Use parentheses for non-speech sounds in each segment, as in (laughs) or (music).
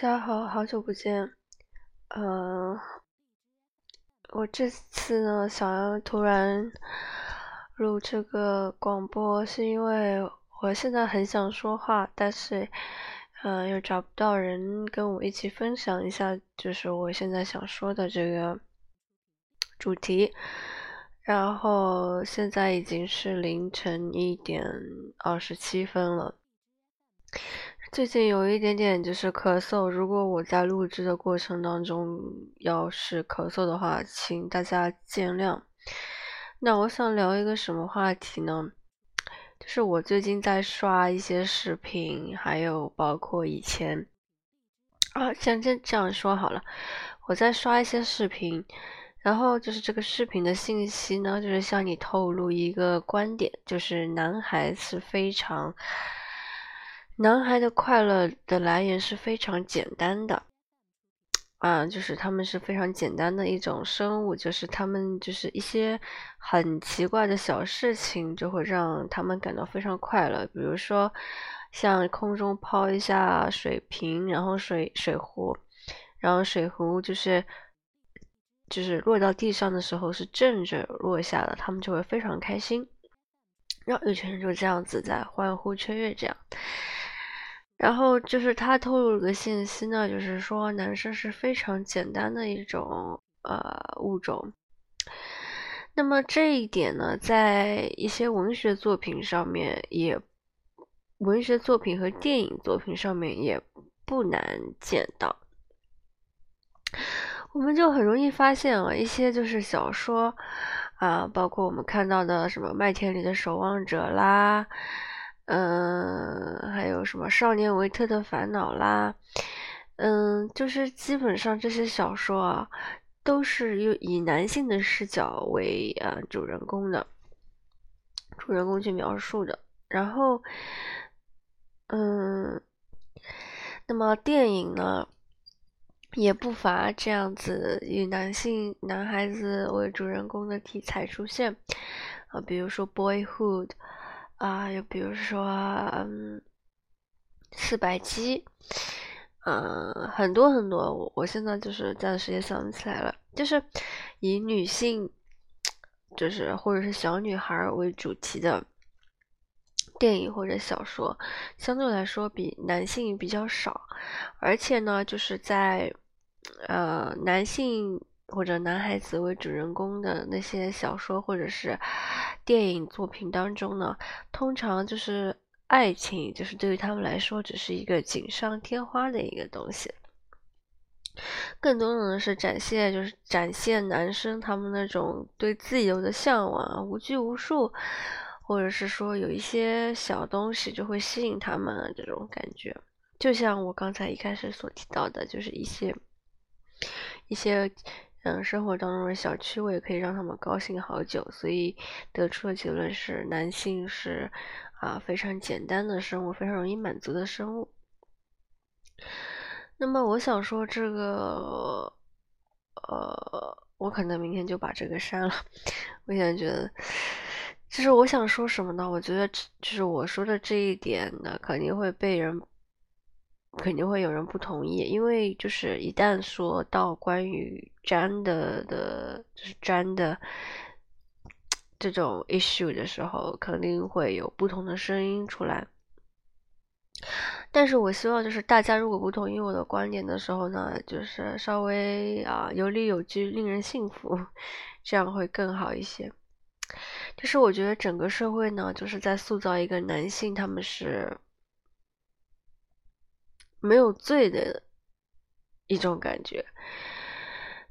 大家好，好久不见。嗯，我这次呢，想要突然录这个广播，是因为我现在很想说话，但是，嗯，又找不到人跟我一起分享一下，就是我现在想说的这个主题。然后现在已经是凌晨一点二十七分了。最近有一点点就是咳嗽，如果我在录制的过程当中要是咳嗽的话，请大家见谅。那我想聊一个什么话题呢？就是我最近在刷一些视频，还有包括以前啊，先这这样说好了，我在刷一些视频，然后就是这个视频的信息呢，就是向你透露一个观点，就是男孩是非常。男孩的快乐的来源是非常简单的，啊，就是他们是非常简单的一种生物，就是他们就是一些很奇怪的小事情就会让他们感到非常快乐，比如说像空中抛一下水瓶，然后水水壶，然后水壶就是就是落到地上的时候是正着落下的，他们就会非常开心，然后有群人就这样子在欢呼雀跃这样。然后就是他透露了个信息呢，就是说男生是非常简单的一种呃物种。那么这一点呢，在一些文学作品上面，也文学作品和电影作品上面也不难见到。我们就很容易发现啊，一些就是小说啊，包括我们看到的什么《麦田里的守望者》啦。嗯，还有什么《少年维特的烦恼》啦，嗯，就是基本上这些小说啊，都是用以男性的视角为呃主人公的，主人公去描述的。然后，嗯，那么电影呢，也不乏这样子以男性男孩子为主人公的题材出现啊，比如说《Boyhood》。啊，又比如说，嗯，四百七，嗯，很多很多，我我现在就是暂时也想不起来了。就是以女性，就是或者是小女孩为主题的电影或者小说，相对来说比男性比较少，而且呢，就是在呃男性。或者男孩子为主人公的那些小说或者是电影作品当中呢，通常就是爱情，就是对于他们来说只是一个锦上添花的一个东西，更多的呢是展现，就是展现男生他们那种对自由的向往，无拘无束，或者是说有一些小东西就会吸引他们这种感觉，就像我刚才一开始所提到的，就是一些一些。生活当中的小趣味可以让他们高兴好久，所以得出的结论是，男性是啊非常简单的生物，非常容易满足的生物。那么我想说这个，呃，我可能明天就把这个删了。我现在觉得，就是我想说什么呢？我觉得就是我说的这一点呢，肯定会被人。肯定会有人不同意，因为就是一旦说到关于粘的的，就是粘的这种 issue 的时候，肯定会有不同的声音出来。但是我希望就是大家如果不同意我的观点的时候呢，就是稍微啊有理有据，令人信服，这样会更好一些。就是我觉得整个社会呢，就是在塑造一个男性，他们是。没有罪的一种感觉，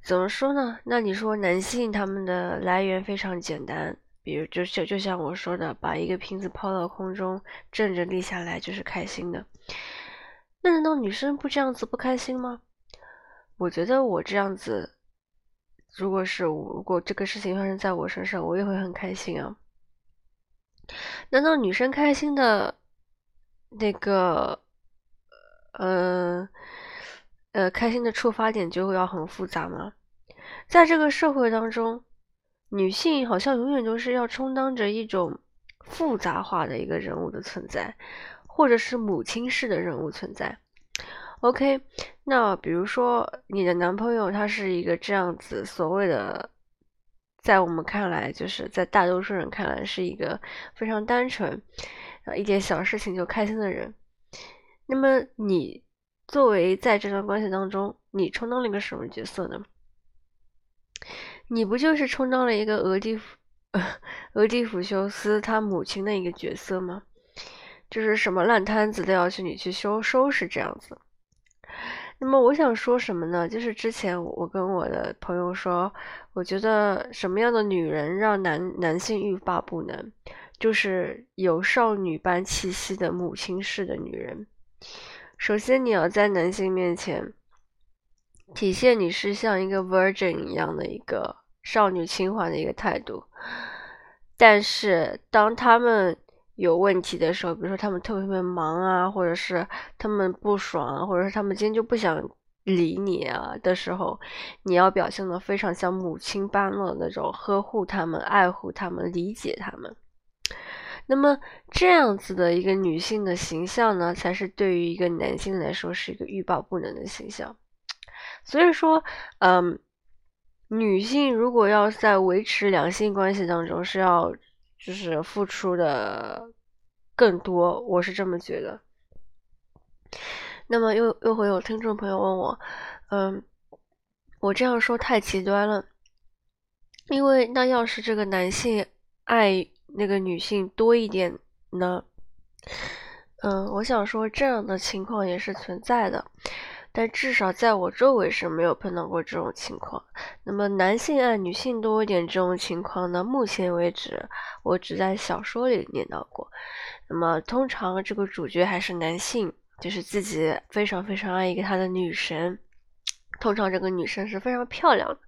怎么说呢？那你说男性他们的来源非常简单，比如就就就像我说的，把一个瓶子抛到空中，正着立下来就是开心的。那难道女生不这样子不开心吗？我觉得我这样子，如果是如果这个事情发生在我身上，我也会很开心啊。难道女生开心的那个？呃，呃，开心的触发点就会要很复杂吗？在这个社会当中，女性好像永远都是要充当着一种复杂化的一个人物的存在，或者是母亲式的人物存在。OK，那比如说你的男朋友他是一个这样子所谓的，在我们看来，就是在大多数人看来是一个非常单纯，啊，一点小事情就开心的人。那么你作为在这段关系当中，你充当了一个什么角色呢？你不就是充当了一个俄狄 (laughs) 俄狄浦修斯他母亲的一个角色吗？就是什么烂摊子都要去你去收收拾这样子。那么我想说什么呢？就是之前我跟我的朋友说，我觉得什么样的女人让男男性欲罢不能，就是有少女般气息的母亲式的女人。首先，你要在男性面前体现你是像一个 virgin 一样的一个少女情怀的一个态度。但是，当他们有问题的时候，比如说他们特别特别忙啊，或者是他们不爽，或者是他们今天就不想理你啊的时候，你要表现的非常像母亲般的那种呵护他们、爱护他们、理解他们。那么这样子的一个女性的形象呢，才是对于一个男性来说是一个欲罢不能的形象。所以说，嗯，女性如果要在维持两性关系当中是要。就是付出的更多，我是这么觉得。那么又又会有听众朋友问我，嗯，我这样说太极端了，因为那要是这个男性爱那个女性多一点呢？嗯，我想说这样的情况也是存在的。但至少在我周围是没有碰到过这种情况。那么男性爱女性多一点这种情况呢？目前为止，我只在小说里念到过。那么通常这个主角还是男性，就是自己非常非常爱一个他的女神。通常这个女生是非常漂亮的。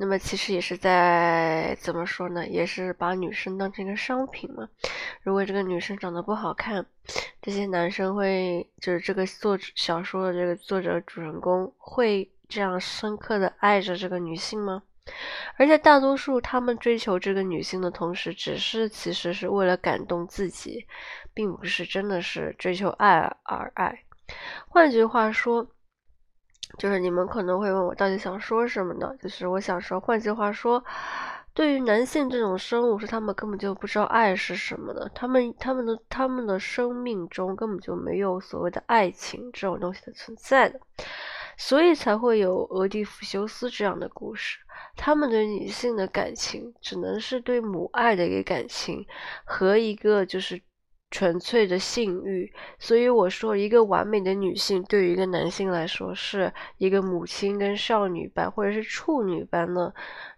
那么其实也是在怎么说呢？也是把女生当成一个商品嘛。如果这个女生长得不好看，这些男生会就是这个作者小说的这个作者主人公会这样深刻的爱着这个女性吗？而且大多数他们追求这个女性的同时，只是其实是为了感动自己，并不是真的是追求爱而爱。换句话说。就是你们可能会问我到底想说什么呢？就是我想说，换句话说，对于男性这种生物，是他们根本就不知道爱是什么的，他们他们的他们的生命中根本就没有所谓的爱情这种东西的存在的，所以才会有俄狄浦修斯这样的故事。他们对女性的感情，只能是对母爱的一个感情和一个就是。纯粹的性欲，所以我说，一个完美的女性对于一个男性来说，是一个母亲跟少女般，或者是处女般的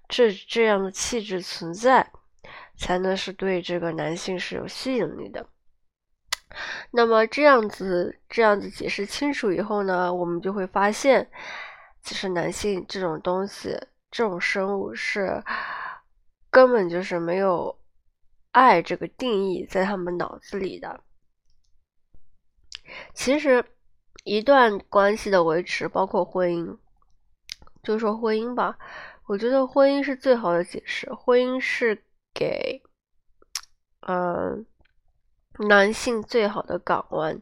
这这样的气质存在，才能是对这个男性是有吸引力的。那么这样子这样子解释清楚以后呢，我们就会发现，其实男性这种东西，这种生物是根本就是没有。爱这个定义在他们脑子里的，其实一段关系的维持，包括婚姻，就说婚姻吧，我觉得婚姻是最好的解释。婚姻是给，嗯，男性最好的港湾，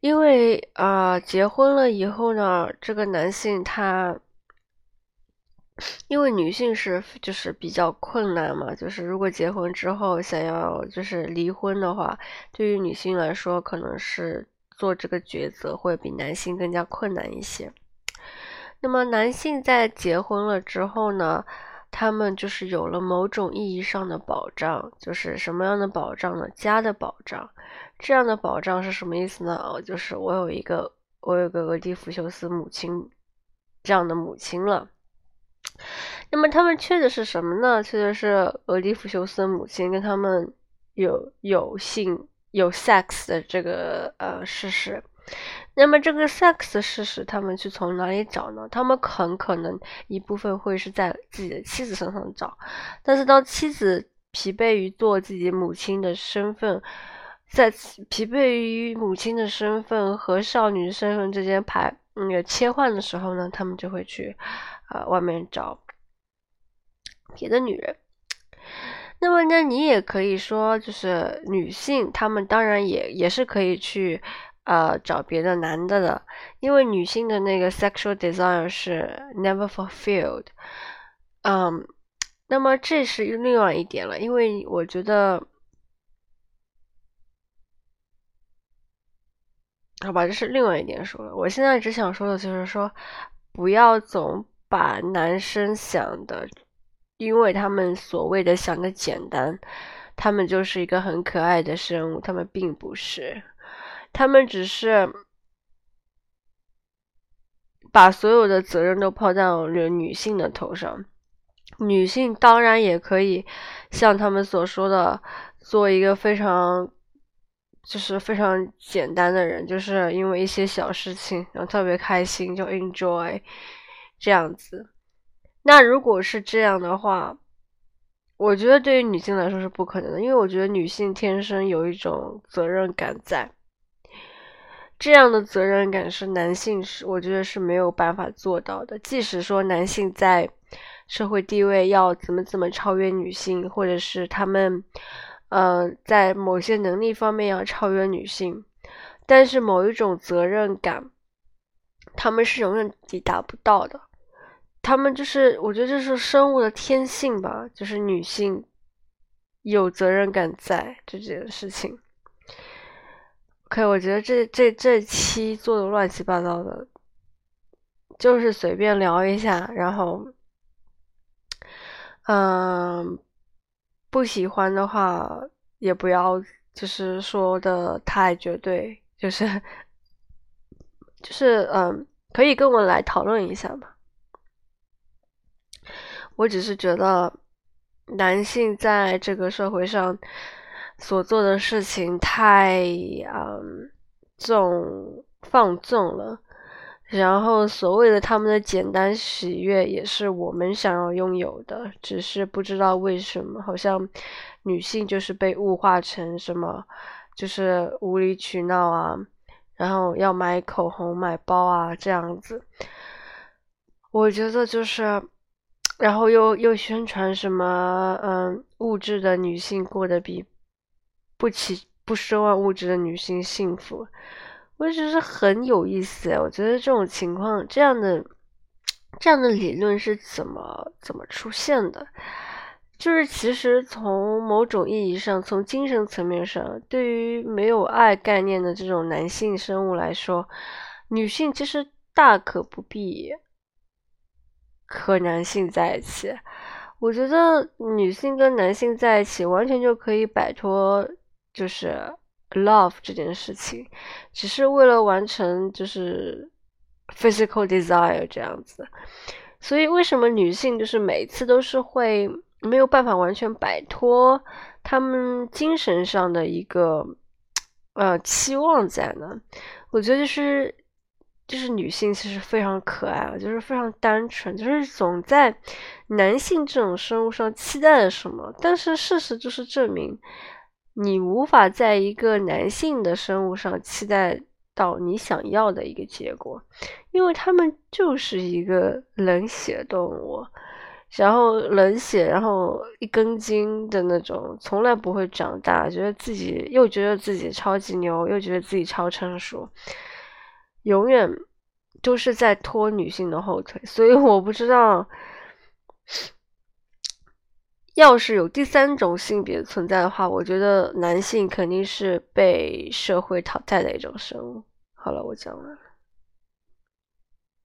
因为啊，结婚了以后呢，这个男性他。因为女性是就是比较困难嘛，就是如果结婚之后想要就是离婚的话，对于女性来说，可能是做这个抉择会比男性更加困难一些。那么男性在结婚了之后呢，他们就是有了某种意义上的保障，就是什么样的保障呢？家的保障。这样的保障是什么意思呢？哦，就是我有一个我有个俄狄浦修斯母亲这样的母亲了。那么他们缺的是什么呢？缺的是俄狄浦修斯母亲跟他们有有性有 sex 的这个呃事实。那么这个 sex 的事实，他们去从哪里找呢？他们很可能一部分会是在自己的妻子身上找，但是当妻子疲惫于做自己母亲的身份，在疲惫于母亲的身份和少女身份之间排嗯切换的时候呢，他们就会去。啊，外面找别的女人，那么那你也可以说，就是女性，她们当然也也是可以去呃找别的男的的，因为女性的那个 sexual desire 是 never fulfilled。嗯，那么这是另外一点了，因为我觉得，好吧，这是另外一点说了。我现在只想说的就是说，不要总把男生想的，因为他们所谓的想的简单，他们就是一个很可爱的生物，他们并不是，他们只是把所有的责任都抛到了女性的头上。女性当然也可以像他们所说的，做一个非常就是非常简单的人，就是因为一些小事情然后特别开心就 enjoy 这样子。那如果是这样的话，我觉得对于女性来说是不可能的，因为我觉得女性天生有一种责任感在，这样的责任感是男性是我觉得是没有办法做到的，即使说男性在。社会地位要怎么怎么超越女性，或者是他们，呃，在某些能力方面要超越女性，但是某一种责任感，他们是永远抵达不到的。他们就是，我觉得这是生物的天性吧，就是女性有责任感在这件事情。OK，我觉得这这这期做的乱七八糟的，就是随便聊一下，然后。嗯，不喜欢的话也不要，就是说的太绝对，就是就是嗯，可以跟我来讨论一下嘛。我只是觉得男性在这个社会上所做的事情太嗯纵放纵了。然后，所谓的他们的简单喜悦，也是我们想要拥有的，只是不知道为什么，好像女性就是被物化成什么，就是无理取闹啊，然后要买口红、买包啊这样子。我觉得就是，然后又又宣传什么，嗯，物质的女性过得比不起不奢望物质的女性幸福。我觉得很有意思，我觉得这种情况，这样的这样的理论是怎么怎么出现的？就是其实从某种意义上，从精神层面上，对于没有爱概念的这种男性生物来说，女性其实大可不必和男性在一起。我觉得女性跟男性在一起，完全就可以摆脱，就是。love 这件事情，只是为了完成就是 physical desire 这样子，所以为什么女性就是每次都是会没有办法完全摆脱他们精神上的一个呃期望在呢？我觉得就是就是女性其实非常可爱，就是非常单纯，就是总在男性这种生物上期待什么，但是事实就是证明。你无法在一个男性的生物上期待到你想要的一个结果，因为他们就是一个冷血动物，然后冷血，然后一根筋的那种，从来不会长大，觉得自己又觉得自己超级牛，又觉得自己超成熟，永远都是在拖女性的后腿，所以我不知道。要是有第三种性别存在的话，我觉得男性肯定是被社会淘汰的一种生物。好了，我讲完了。